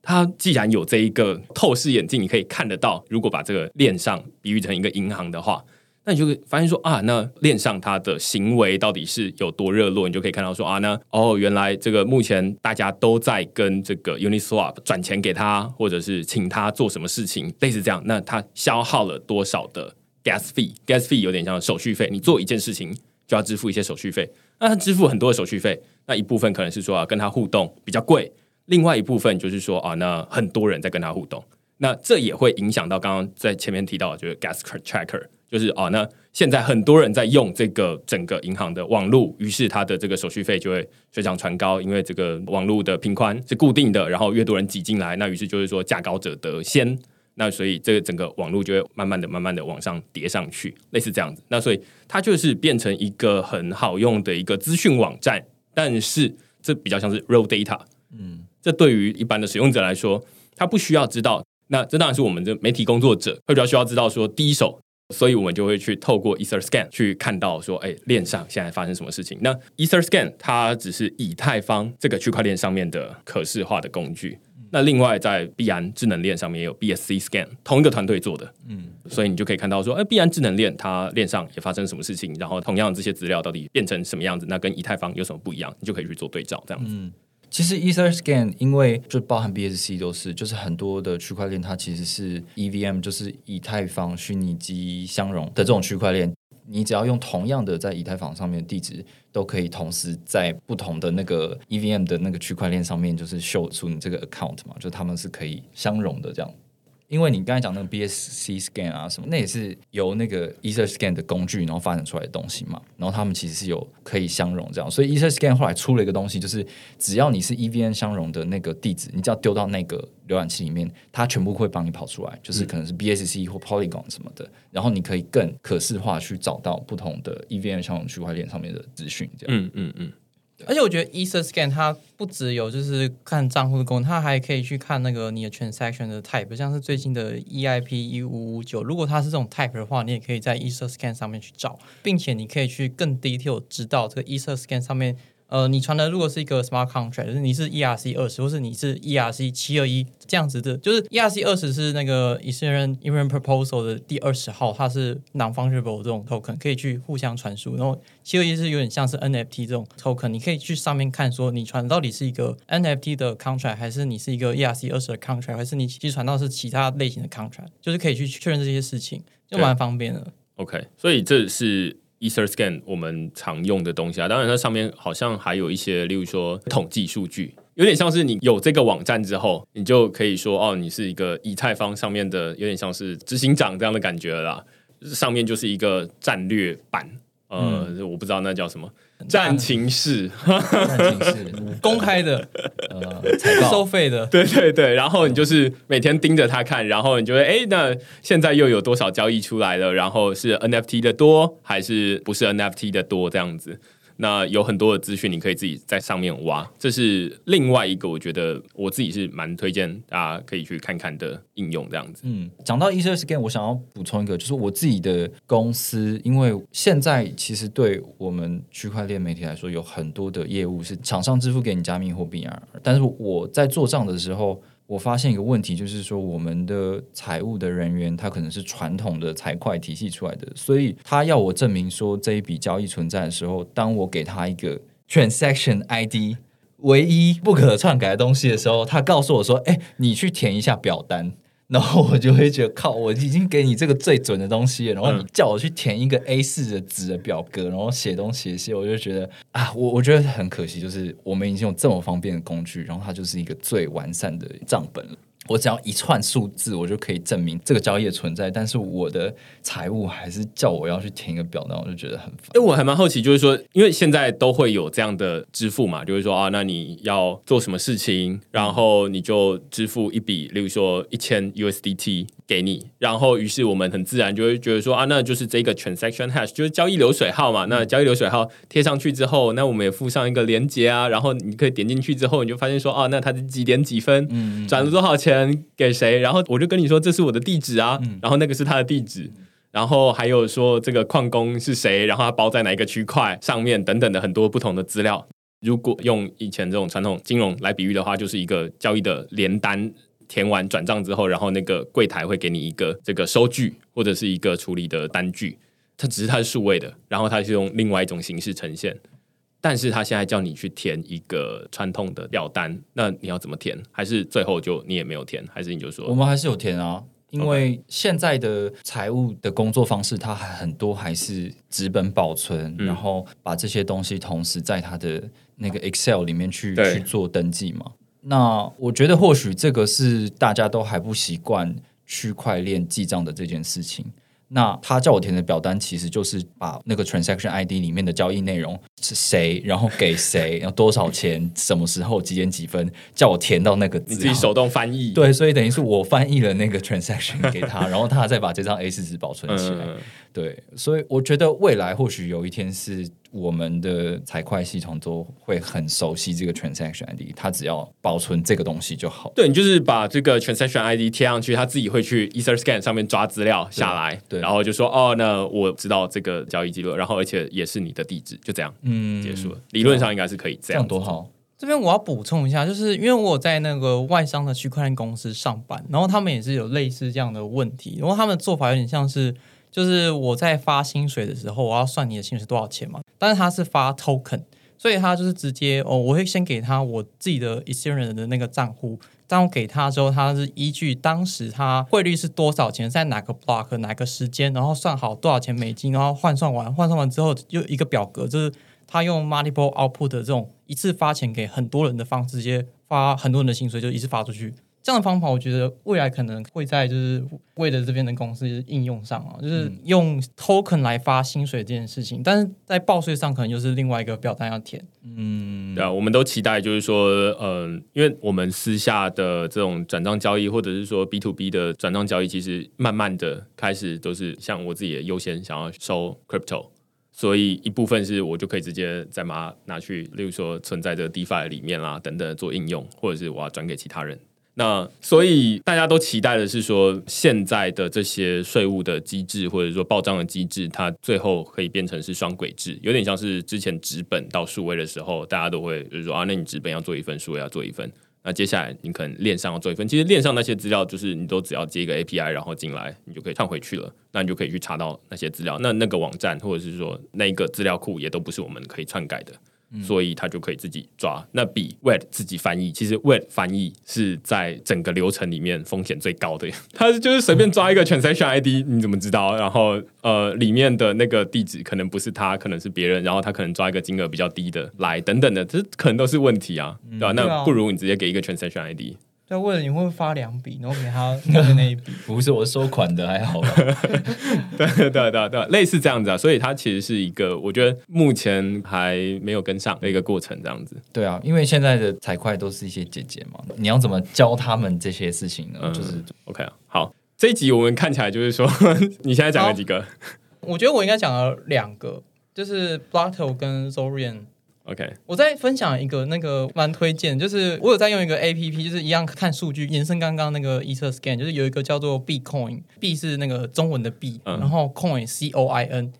它既然有这一个透视眼镜，你可以看得到，如果把这个链上比喻成一个银行的话。那你就会发现说啊，那链上它的行为到底是有多热络？你就可以看到说啊，那哦，原来这个目前大家都在跟这个 Uniswap 转钱给他，或者是请他做什么事情，类似这样。那他消耗了多少的 gas fee？gas fee 有点像手续费，你做一件事情就要支付一些手续费。那他支付很多的手续费，那一部分可能是说啊，跟他互动比较贵；另外一部分就是说啊，那很多人在跟他互动，那这也会影响到刚刚在前面提到就是 gas tracker。就是啊，那现在很多人在用这个整个银行的网络，于是它的这个手续费就会水涨船高，因为这个网络的频宽是固定的，然后越多人挤进来，那于是就是说价高者得先，那所以这个整个网络就会慢慢的、慢慢的往上叠上去，类似这样子。那所以它就是变成一个很好用的一个资讯网站，但是这比较像是 Real data，嗯，这对于一般的使用者来说，他不需要知道那这当然是我们的媒体工作者会比较需要知道说第一手。所以我们就会去透过 EtherScan 去看到说，哎，链上现在发生什么事情。那 EtherScan 它只是以太坊这个区块链上面的可视化的工具。那另外在币安智能链上面也有 BSC Scan，同一个团队做的。嗯，所以你就可以看到说，哎，币安智能链它链上也发生什么事情，然后同样这些资料到底变成什么样子，那跟以太坊有什么不一样，你就可以去做对照，这样子。其实 EtherScan 因为就包含 BSC 都是，就是很多的区块链它其实是 EVM，就是以太坊虚拟机相容的这种区块链。你只要用同样的在以太坊上面的地址，都可以同时在不同的那个 EVM 的那个区块链上面，就是秀出你这个 account 嘛，就他们是可以相容的这样。因为你刚才讲那个 BSC scan 啊什么，那也是由那个 EtherScan 的工具然后发展出来的东西嘛。然后他们其实是有可以相容这样，所以 EtherScan 后来出了一个东西，就是只要你是 EVM 相容的那个地址，你只要丢到那个浏览器里面，它全部会帮你跑出来，就是可能是 BSC 或 Polygon 什么的。然后你可以更可视化去找到不同的 EVM 相容区块链上面的资讯，这样。嗯嗯嗯。而且我觉得 EtherScan 它不只有就是看账户的功能，它还可以去看那个你的 transaction 的 type，像是最近的 EIP 一五五九，如果它是这种 type 的话，你也可以在 EtherScan 上面去找，并且你可以去更 detail 知道这个 EtherScan 上面。呃，你传的如果是一个 smart contract，就是你是 ERC 二十，或是你是 ERC 七二一这样子的，就是 ERC 二十是那个 Ethereum Ethereum Proposal 的第二十号，它是 non-fungible 这种 token，可以去互相传输。然后七二一是有点像是 NFT 这种 token，你可以去上面看说你传到底是一个 NFT 的 contract，还是你是一个 ERC 二十的 contract，还是你其实传到是其他类型的 contract，就是可以去确认这些事情，就蛮方便的。OK，所以这是。EtherScan 我们常用的东西啊，当然它上面好像还有一些，例如说统计数据，有点像是你有这个网站之后，你就可以说哦，你是一个以太坊上面的，有点像是执行长这样的感觉啦。上面就是一个战略版，呃，我不知道那叫什么。战情室，战情室公开的，呃，收费的，对对对。然后你就是每天盯着它看，然后你就会，哎，那现在又有多少交易出来了？然后是 NFT 的多还是不是 NFT 的多？这样子。那有很多的资讯，你可以自己在上面挖，这是另外一个我觉得我自己是蛮推荐大家可以去看看的应用，这样子。嗯，讲到 EtherScan，我想要补充一个，就是我自己的公司，因为现在其实对我们区块链媒体来说，有很多的业务是厂商支付给你加密货币啊，但是我在做账的时候。我发现一个问题，就是说我们的财务的人员，他可能是传统的财会体系出来的，所以他要我证明说这一笔交易存在的时候，当我给他一个 transaction ID 唯一不可篡改的东西的时候，他告诉我说：“哎，你去填一下表单。”然后我就会觉得靠，我已经给你这个最准的东西，然后你叫我去填一个 A 四的纸的表格，然后写东写西，我就觉得啊，我我觉得很可惜，就是我们已经有这么方便的工具，然后它就是一个最完善的账本了。我只要一串数字，我就可以证明这个交易的存在。但是我的财务还是叫我要去填一个表，那我就觉得很烦。哎，我还蛮好奇，就是说，因为现在都会有这样的支付嘛，就是说啊，那你要做什么事情，然后你就支付一笔，例如说一千 USDT 给你，然后于是我们很自然就会觉得说啊，那就是这个 transaction hash，就是交易流水号嘛。那交易流水号贴上去之后，那我们也附上一个连接啊，然后你可以点进去之后，你就发现说啊，那它是几点几分，转了多少钱。给谁？然后我就跟你说这是我的地址啊，然后那个是他的地址，然后还有说这个矿工是谁，然后他包在哪一个区块上面等等的很多不同的资料。如果用以前这种传统金融来比喻的话，就是一个交易的连单填完转账之后，然后那个柜台会给你一个这个收据或者是一个处理的单据，它只是它是数位的，然后它是用另外一种形式呈现。但是他现在叫你去填一个传统的表单，那你要怎么填？还是最后就你也没有填？还是你就说我们还是有填啊？因为现在的财务的工作方式，它还很多还是纸本保存，然后把这些东西同时在它的那个 Excel 里面去去做登记嘛。那我觉得或许这个是大家都还不习惯区块链记账的这件事情。那他叫我填的表单，其实就是把那个 transaction ID 里面的交易内容是谁，然后给谁，然后多少钱，什么时候几点几分，叫我填到那个你自己手动翻译。对，所以等于是我翻译了那个 transaction 给他，然后他再把这张 A 四纸保存起来。对，所以我觉得未来或许有一天是我们的财会系统都会很熟悉这个 transaction ID，它只要保存这个东西就好。对你就是把这个 transaction ID 贴上去，它自己会去 EtherScan 上面抓资料下来，对然后就说哦，那我知道这个交易记录，然后而且也是你的地址，就这样，嗯，结束了。理论上应该是可以这这样样多好。这边我要补充一下，就是因为我在那个外商的区块链公司上班，然后他们也是有类似这样的问题，然后他们的做法有点像是，就是我在发薪水的时候，我要算你的薪水多少钱嘛，但是他是发 token，所以他就是直接哦，我会先给他我自己的 Ethereum 的那个账户，账户给他之后，他是依据当时他汇率是多少钱，在哪个 block 哪个时间，然后算好多少钱美金，然后换算完，换算完之后就一个表格，就是他用 multiple output 的这种一次发钱给很多人的方式，直接发很多人的薪水，就一次发出去。这样的方法，我觉得未来可能会在就是为了这边的公司应用上啊，就是用 token 来发薪水这件事情，但是在报税上可能就是另外一个表单要填。嗯，对啊，我们都期待就是说，嗯、因为我们私下的这种转账交易，或者是说 B to B 的转账交易，其实慢慢的开始都是像我自己也优先想要收 crypto，所以一部分是我就可以直接再把它拿去，例如说存在这个 DeFi 里面啦，等等做应用，或者是我要转给其他人。那所以大家都期待的是说，现在的这些税务的机制或者说报账的机制，它最后可以变成是双轨制，有点像是之前纸本到数位的时候，大家都会就是说啊，那你纸本要做一份，数位要做一份。那接下来你可能链上要做一份，其实链上那些资料就是你都只要接一个 API，然后进来，你就可以串回去了。那你就可以去查到那些资料。那那个网站或者是说那个资料库也都不是我们可以篡改的。所以他就可以自己抓，那比 Wet 自己翻译，其实 Wet 翻译是在整个流程里面风险最高的。他就是随便抓一个 transaction ID，你怎么知道？然后呃，里面的那个地址可能不是他，可能是别人，然后他可能抓一个金额比较低的来，等等的，这可能都是问题啊，对吧、那不如你直接给一个 transaction ID。对，为了你会发两笔，然后给他 那个那一笔。不是我收款的还好吧？对对对对对，类似这样子啊，所以它其实是一个我觉得目前还没有跟上的一个过程，这样子。对啊，因为现在的财会都是一些姐姐嘛，你要怎么教他们这些事情呢？嗯就是 OK 啊，好，这一集我们看起来就是说，你现在讲了几个我觉得我应该讲了两个，就是 Blatto 跟 Zorian。？OK，我再分享一个那个蛮推荐，就是我有在用一个 A P P，就是一样看数据，延伸刚刚那个 Ether Scan，就是有一个叫做 Bitcoin，B 是那个中文的 B，、嗯然后 Coin C O I N，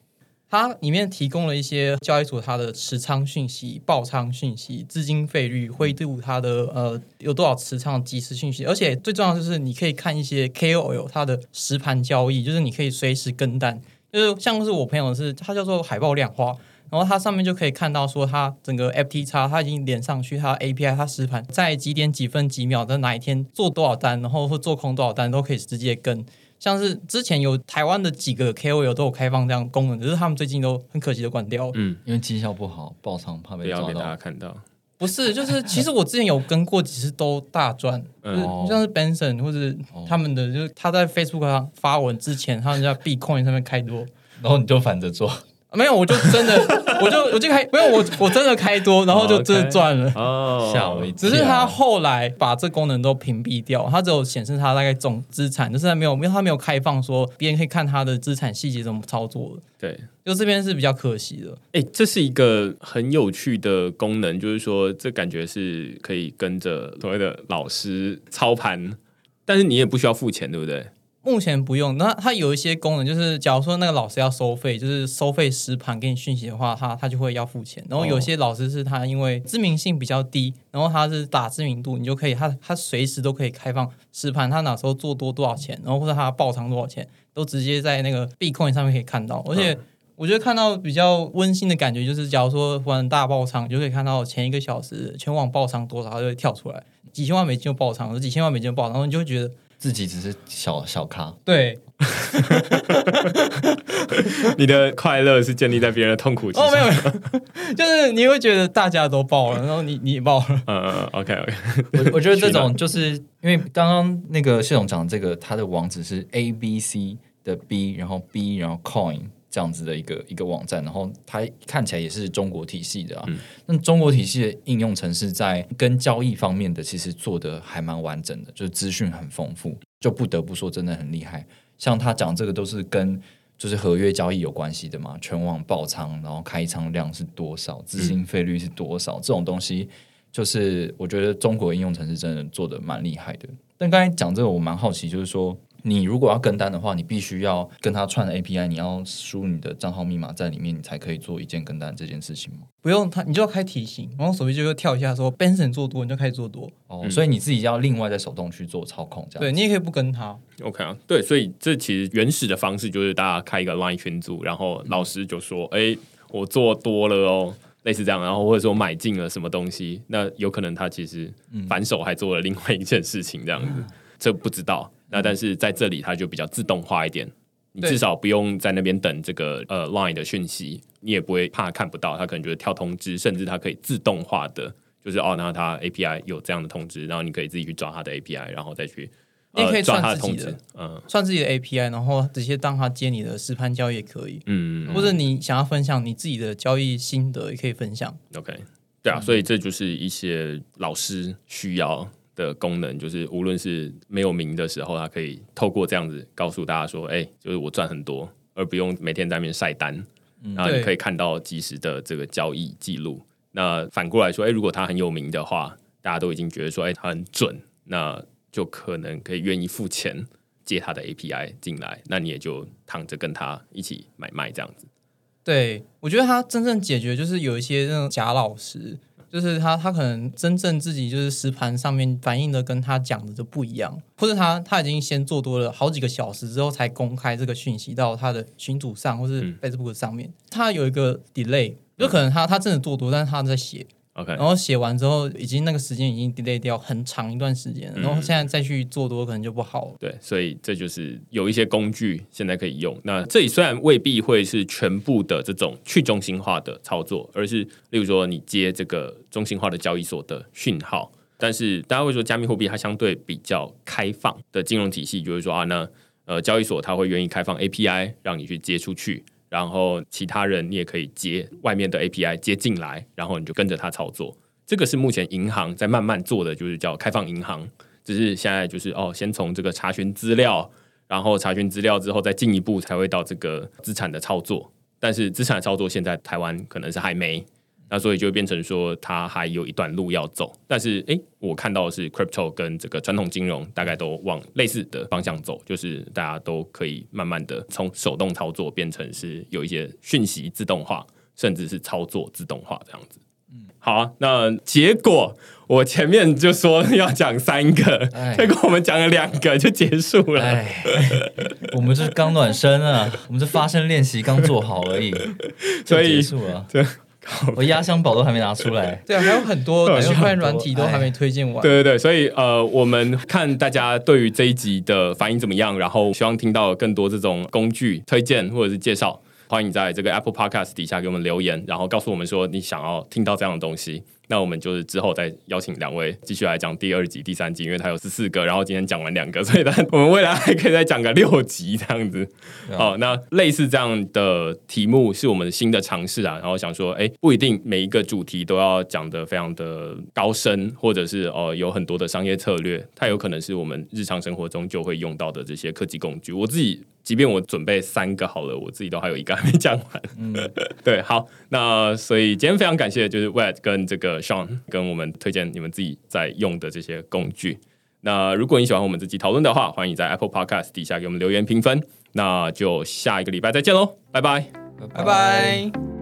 它里面提供了一些交易所它的持仓讯息、爆仓讯息、资金费率、灰度它的呃有多少持仓的即时讯息，而且最重要的就是你可以看一些 K O L 它的实盘交易，就是你可以随时跟单，就是像是我朋友是他叫做海报量化。然后它上面就可以看到说，它整个 FT 叉它已经连上去，它 API 它实盘在几点几分几秒的哪一天做多少单，然后或做空多少单都可以直接跟。像是之前有台湾的几个 KOL 都有开放这样功能，只是他们最近都很可惜的关掉了。嗯，因为绩效不好，爆仓怕被抓不要给大家。看到。不是，就是其实我之前有跟过几次都大赚，就是哦像是 Benson 或者他们的，就是他在 Facebook 上发文之前，他们在 Bitcoin 上面开多。然后你就反着做，没有，我就真的，我就我就开，没有我我真的开多，然后就真的赚了。哦，吓我一跳。只是他后来把这功能都屏蔽掉，他只有显示他大概总资产，就是他没有，因为他没有开放说别人可以看他的资产细节怎么操作的，对，就这边是比较可惜的。哎、这是一个很有趣的功能，就是说，这感觉是可以跟着所谓的老师操盘，但是你也不需要付钱，对不对？目前不用，那它有一些功能，就是假如说那个老师要收费，就是收费实盘给你讯息的话，他他就会要付钱。然后有些老师是他因为知名性比较低，然后他是打知名度，你就可以他他随时都可以开放实盘，他哪时候做多多少钱，然后或者他爆仓多少钱，都直接在那个 Bitcoin 上面可以看到，而且。我觉得看到比较温馨的感觉，就是假如说忽然大爆仓，你就可以看到前一个小时全网爆仓多少，它就会跳出来，几千万美金就爆仓，几千万美金就爆仓，然后你就会觉得，自己只是小小咖，对，你的快乐是建立在别人的痛苦之上。哦，没有，没有，就是你会觉得大家都爆了，然后你你也爆了，嗯，OK OK，我我觉得这种就是因为刚刚那个系统讲这个，它的网址是 A B C 的 B，然后 B，然后 Coin 这样子的一个一个网站，然后它看起来也是中国体系的啊。那中国体系的应用程式在跟交易方面的其实做的还蛮完整的，就是资讯很丰富，就不得不说真的很厉害。像他讲这个都是跟就是合约交易有关系的嘛，全网爆仓，然后开仓量是多少，资金费率是多少，这种东西，就是我觉得中国应用程式真的做的蛮厉害的。但刚才讲这个，我蛮好奇，就是说。你如果要跟单的话，你必须要跟他串 API，你要输你的账号密码在里面，你才可以做一键跟单这件事情吗？不用，他你就要开提醒，然后手机就会跳一下说 Benson 做多，你就开始做多。哦，所以你自己要另外在手动去做操控，这样。对你也可以不跟他。OK 啊，对，所以这其实原始的方式就是大家开一个 Line 群组，然后老师就说：“哎，我做多了哦。”类似这样，然后或者说买进了什么东西，那有可能他其实反手还做了另外一件事情，这样子，这不知道。那但是在这里，它就比较自动化一点，你至少不用在那边等这个呃 line 的讯息，你也不会怕看不到，它可能就是跳通知，甚至它可以自动化的，就是哦，那它 API 有这样的通知，然后你可以自己去抓它的 API，然后再去，你可以串自己的，嗯，算自己的 API，然后直接当它接你的实盘交易也可以，嗯，或者你想要分享你自己的交易心得，也可以分享。OK，对啊，所以这就是一些老师需要。的功能就是，无论是没有名的时候，它可以透过这样子告诉大家说：“哎，就是我赚很多，而不用每天在那边晒单。”然后你可以看到及时的这个交易记录。那反过来说，哎，如果他很有名的话，大家都已经觉得说：“哎，他很准。”那就可能可以愿意付钱借他的 API 进来，那你也就躺着跟他一起买卖这样子。对，我觉得他真正解决就是有一些那种假老师。就是他，他可能真正自己就是实盘上面反映的跟他讲的就不一样，或者他他已经先做多了好几个小时之后才公开这个讯息到他的群组上或是 Facebook 上面，他有一个 delay，就可能他他真的做多，但是他在写。OK，然后写完之后，已经那个时间已经 delay 掉很长一段时间，然后现在再去做多可能就不好了。对，所以这就是有一些工具现在可以用。那这里虽然未必会是全部的这种去中心化的操作，而是例如说你接这个中心化的交易所的讯号，但是大家会说加密货币它相对比较开放的金融体系，就是说啊，那呃交易所它会愿意开放 API 让你去接出去。然后其他人你也可以接外面的 API 接进来，然后你就跟着他操作。这个是目前银行在慢慢做的，就是叫开放银行。只是现在就是哦，先从这个查询资料，然后查询资料之后再进一步才会到这个资产的操作。但是资产操作现在台湾可能是还没。那所以就变成说，它还有一段路要走。但是，哎，我看到的是 crypto 跟这个传统金融大概都往类似的方向走，就是大家都可以慢慢的从手动操作变成是有一些讯息自动化，甚至是操作自动化这样子。嗯，好啊。那结果我前面就说要讲三个，结果我们讲了两个就结束了。我们是刚暖身啊，我们是发声练习刚做好而已，所以结束了。对。我压箱宝都还没拿出来，对啊，还有很多区块软体都还没推荐完。对对对，所以呃，我们看大家对于这一集的反应怎么样，然后希望听到更多这种工具推荐或者是介绍，欢迎在这个 Apple Podcast 底下给我们留言，然后告诉我们说你想要听到这样的东西。那我们就是之后再邀请两位继续来讲第二集、第三集，因为它有十四个，然后今天讲完两个，所以呢我们未来还可以再讲个六集这样子。好，那类似这样的题目是我们新的尝试啊，然后想说，哎，不一定每一个主题都要讲的非常的高深，或者是哦有很多的商业策略，它有可能是我们日常生活中就会用到的这些科技工具。我自己。即便我准备三个好了，我自己都还有一个还没讲完。嗯，对，好，那所以今天非常感谢，就是 Wet 跟这个 Sean 跟我们推荐你们自己在用的这些工具。那如果你喜欢我们这期讨论的话，欢迎在 Apple Podcast 底下给我们留言评分。那就下一个礼拜再见喽，拜拜，拜拜。